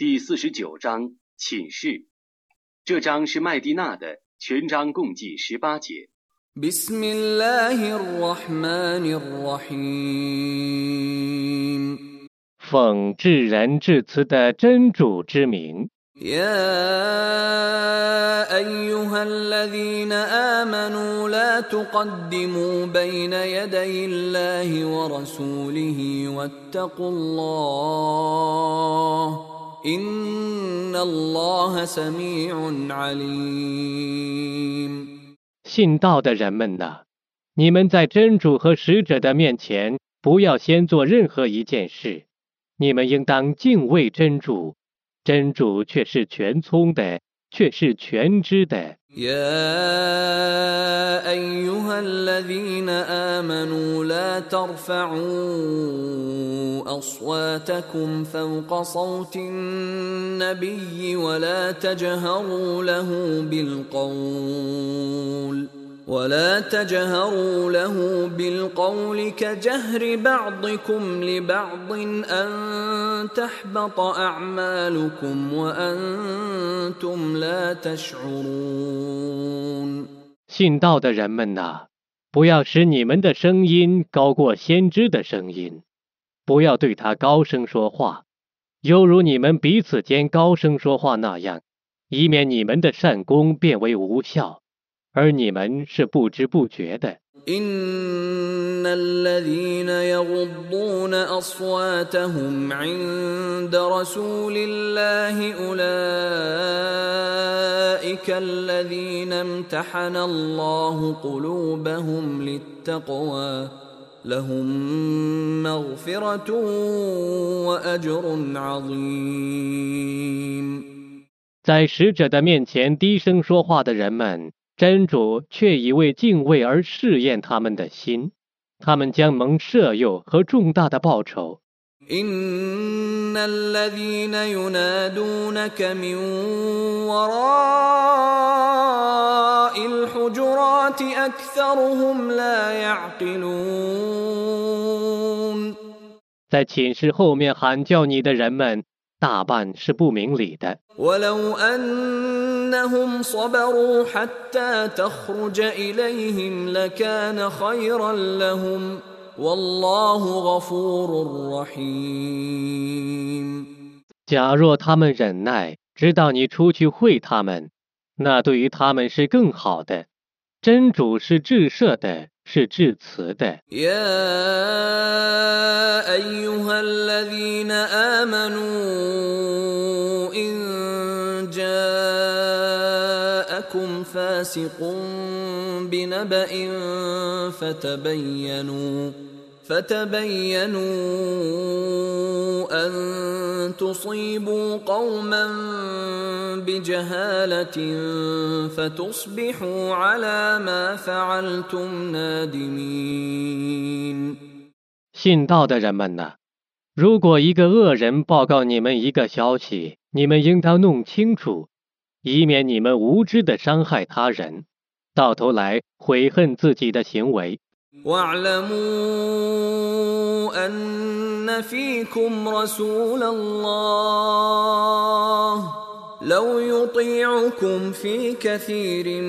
第四十九章寝室。这章是麦地那的，全章共计十八节。 بسم الله الرحمن الرحيم 奉至仁至慈的真主之名， يا ايها الذين امنوا لا تقدموا بين يدي الله ورسوله واتقوا الله 信道的人们呐，你们在真主和使者的面前，不要先做任何一件事，你们应当敬畏真主，真主却是全聪的。却是全知的。 يا ايها الذين امنوا لا ترفعوا اصواتكم فوق صوت النبي ولا تجهروا له بالقول ولا تجهروا له بالقول كجهر بعضكم لبعض ان تحبط اعمالكم وانتم لا تشعرون 信道的人们呐，不要使你们的声音高过先知的声音，不要对他高声说话，犹如你们彼此间高声说话那样，以免你们的善功变为无效， 而你们是不知不觉的。 ان الذين يغضون اصواتهم عند رسول الله اولئك الذين امتحن الله قلوبهم للتقوى لهم مغفره واجر عظيم 在使者的面前低声说话的人们， 真主却以为敬畏而试验他们的心，他们将蒙赦宥和重大的报酬。 ان الذين ينادونك من وراء الحجرات اكثرهم لا يعقلون 在寝室后面喊叫你的人们，大半是不明理的。 ولو انهم صبروا حتى تخرج اليهم لكان خيرا لهم والله غفور رحيم 假若他们忍耐，直到你出去会他们，那对于他们是更好的。真主是至赦的，是至慈的。 يا ايها الذين امنوا فاسق بنبأ فتبينوا فتبينوا ان تصيبوا قوما بجهاله فتصبحوا على ما فعلتم نادمين 信道的人们呐，如果一个恶人报告你们一个消息，你们应当弄清楚， 以免你们无知的伤害他人，到头来悔恨自己的行为。 واعلموا ان فيكم رسول الله لو يطيعكم في كثير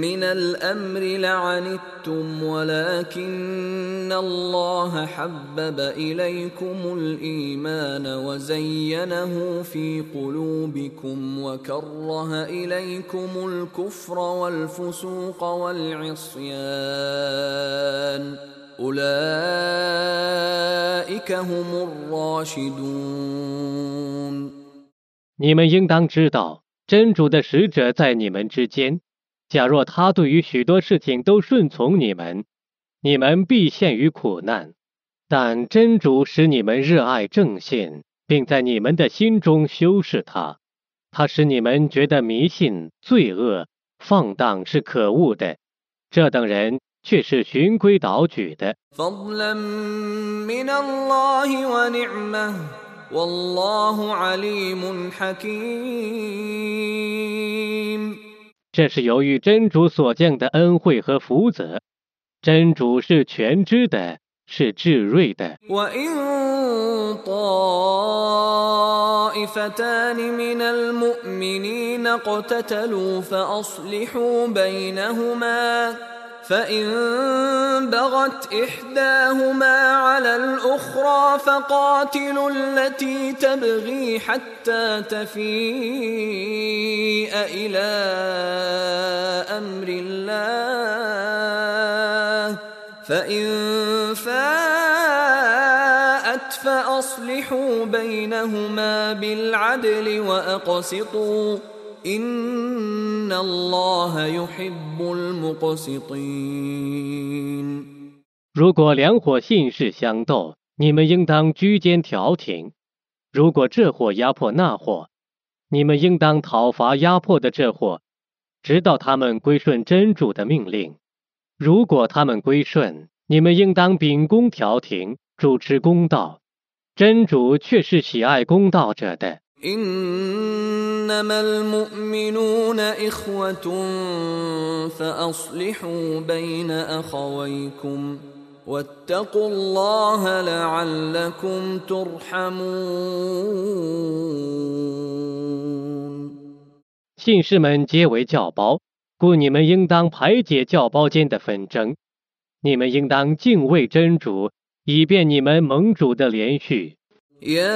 من الأمر لعنتم ولكن الله حبب إليكم الإيمان وزينه في قلوبكم وكره إليكم الكفر والفسوق والعصيان. أولئك هم الراشدون. 你们应当知道，真主的使者在你们之间。假若他对于许多事情都顺从你们，你们必陷于苦难。但真主使你们热爱正信，并在你们的心中修饰它。他使你们觉得迷信、罪恶、放荡是可恶的。这等人却是循规蹈矩的。فضلا من الله ونعمه والله عليم حكيم 这是由于真主所降的恩惠和福泽。真主是全知的，是智睿的。 وإن طائفتان من المؤمنين اقتتلوا فأصلحوا بينهما فإن بغت إحداهما على الأخرى فقاتلوا التي تبغي حتى تفيء إلى أمر الله فإن فاءت فأصلحوا بينهما بالعدل وأقسطوا إن الله يحب المقسطين 如果两伙信士相斗，你们应当居间调停；如果这伙压迫那伙，你们应当讨伐压迫的这伙，直到他们归顺真主的命令。如果他们归顺，你们应当秉公调停，主持公道。真主却是喜爱公道者的。 إنما المؤمنون إخوة فأصلحوا بين أخويكم واتقوا الله لعلكم ترحمون 信士们皆为教胞，故你们应当排解教胞间的纷争。你们应当敬畏真主，以便你们盟主的连续。 يا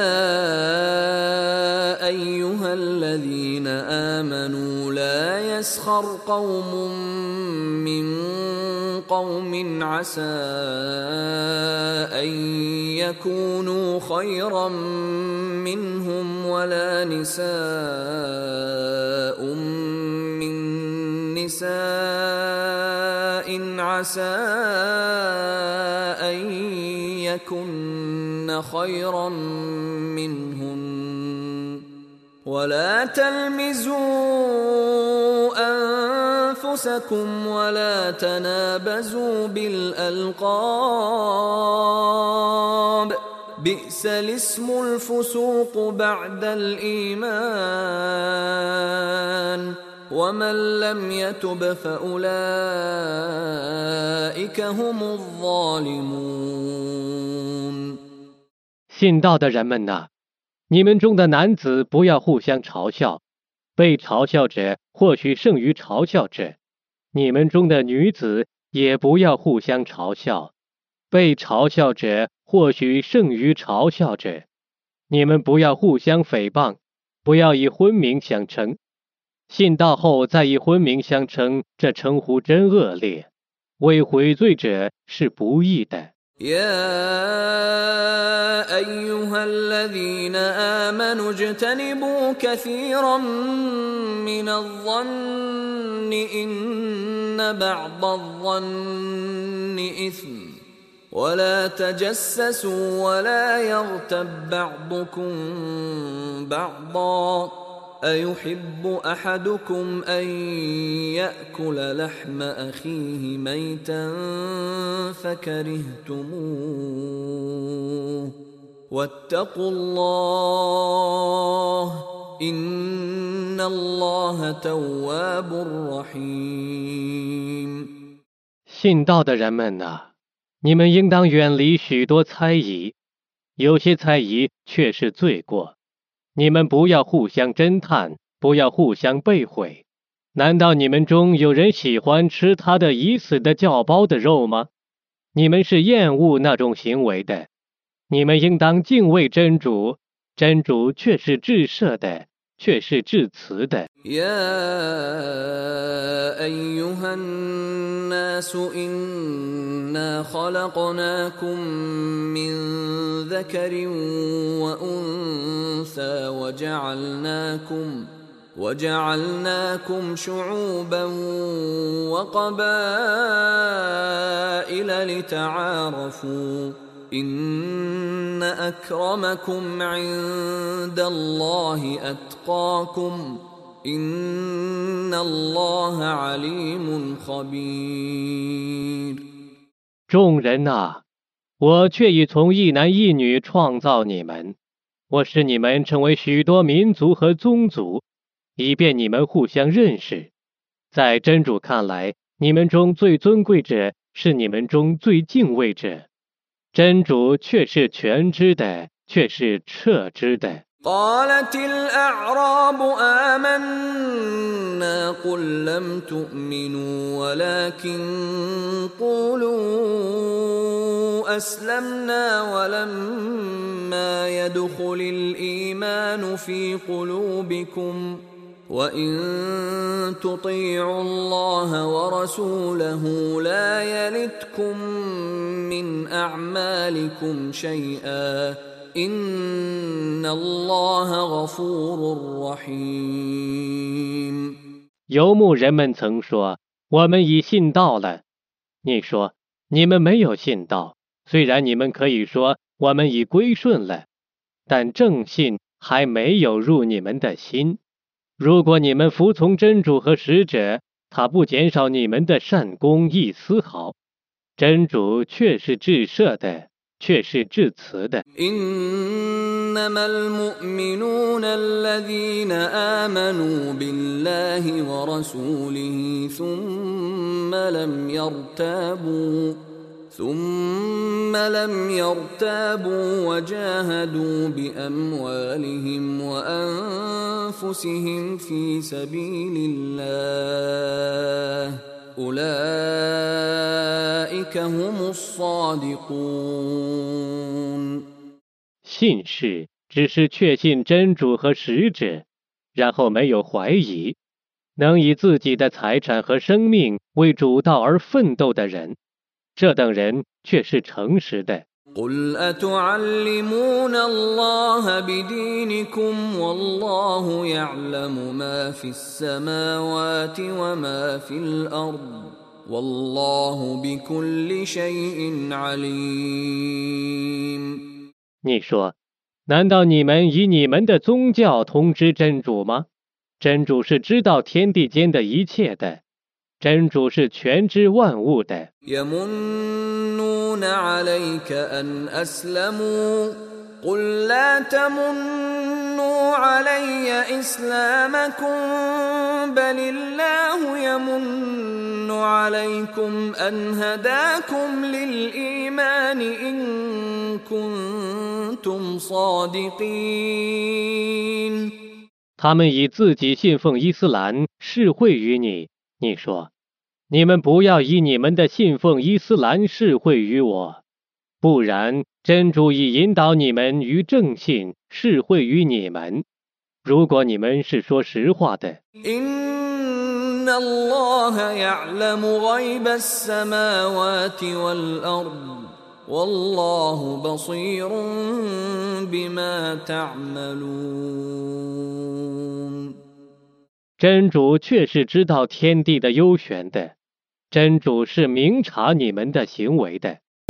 أيها الذين آمنوا لا يسخر قوم من قوم عسى أن يكونوا خيرا منهم ولا نساء من نساء عسى أن يكن خيرا منهن. ولا تلمزوا أنفسكم ولا تنابزوا بالألقاب. بئس الاسم الفسوق بعد الإيمان. ومن لم يتب فأولئك هم الظالمون. 信道的人们呐，你们中的男子不要互相嘲笑，被嘲笑者或许胜于嘲笑者；你们中的女子也不要互相嘲笑，被嘲笑者或许胜于嘲笑者。你们不要互相诽谤，不要以昏名相称。信道后再以昏名相称，这称呼真恶劣，为悔罪者是不义的。يا أيها الذين آمنوا اجتنبوا كثيرا من الظن إن بعض الظن إثم. ولا تجسسوا ولا يغتب بعضكم بعضا. ايحب احدكم ان ياكل لحم اخيه ميتا فكرهتموه واتقوا الله ان الله تواب رحيم 信道的人们呐、你们应当远离许多猜疑，有些猜疑却是罪过。 你们不要互相侦探，不要互相背毁。难道你们中有人喜欢吃他的已死的教包的肉吗？你们是厌恶那种行为的。你们应当敬畏真主，真主却是至赦的，却是至慈的。 يا ايها الناس انا خلقناكم من ذكر وانثى وجعلناكم وجعلناكم شعوبا وقبائل لتعارفوا ان اكرمكم عند الله اتقاكم ان الله عليم خبير 众人呐、我却已从一男一女创造你们，我使你们成为许多民族和宗族，以便你们互相认识。在真主看来，你们中最尊贵者是你们中最敬畏者。 真主却是全知的，却是彻知的。 قالت الأعراب آمنا قل لم تؤمنوا ولكن قولوا أسلمنا ولما يدخل الإيمان في قلوبكم وإن تطيعوا الله ورسوله لا يلتكم من أعمالكم شيئا 游牧人们曾说：“我们已信道了。”你说：“你们没有信道。虽然你们可以说我们已归顺了，但正信还没有入你们的心。 如果你们服从真主和使者，他不减少你们的善功一丝毫。真主却是至赦的。”却是致辞的。إنما المؤمنون الذين آمنوا بالله ورسوله ثم لم يرتابوا ثم لم يرتابوا وجاهدوا بأموالهم وأنفسهم في سبيل الله 信士只是确信真主和使者，然后没有怀疑，能以自己的财产和生命为主道而奋斗的人， 这等人却是诚实的。قل أتعلمون الله بدينكم والله يعلم ما في السماوات وما في الأرض والله بكل شيء عليم 你说，难道你们以你们的宗教通知真主吗？真主是知道天地间的一切的。 真主是全知万物的。يمنون عليك أن أسلموا قل لا تمنوا علي إسلامكم بل الله يمن عليكم أن هداكم للإيمان إن كنتم صادقين 他们以自己信奉伊斯兰示惠于你，你说。 你们不要以你们的信奉伊斯兰示惠于我，不然真主已引导你们于正信，示惠于你们。如果你们是说实话的。真主却是知道天地的幽玄的。真主是明察你们的行为的。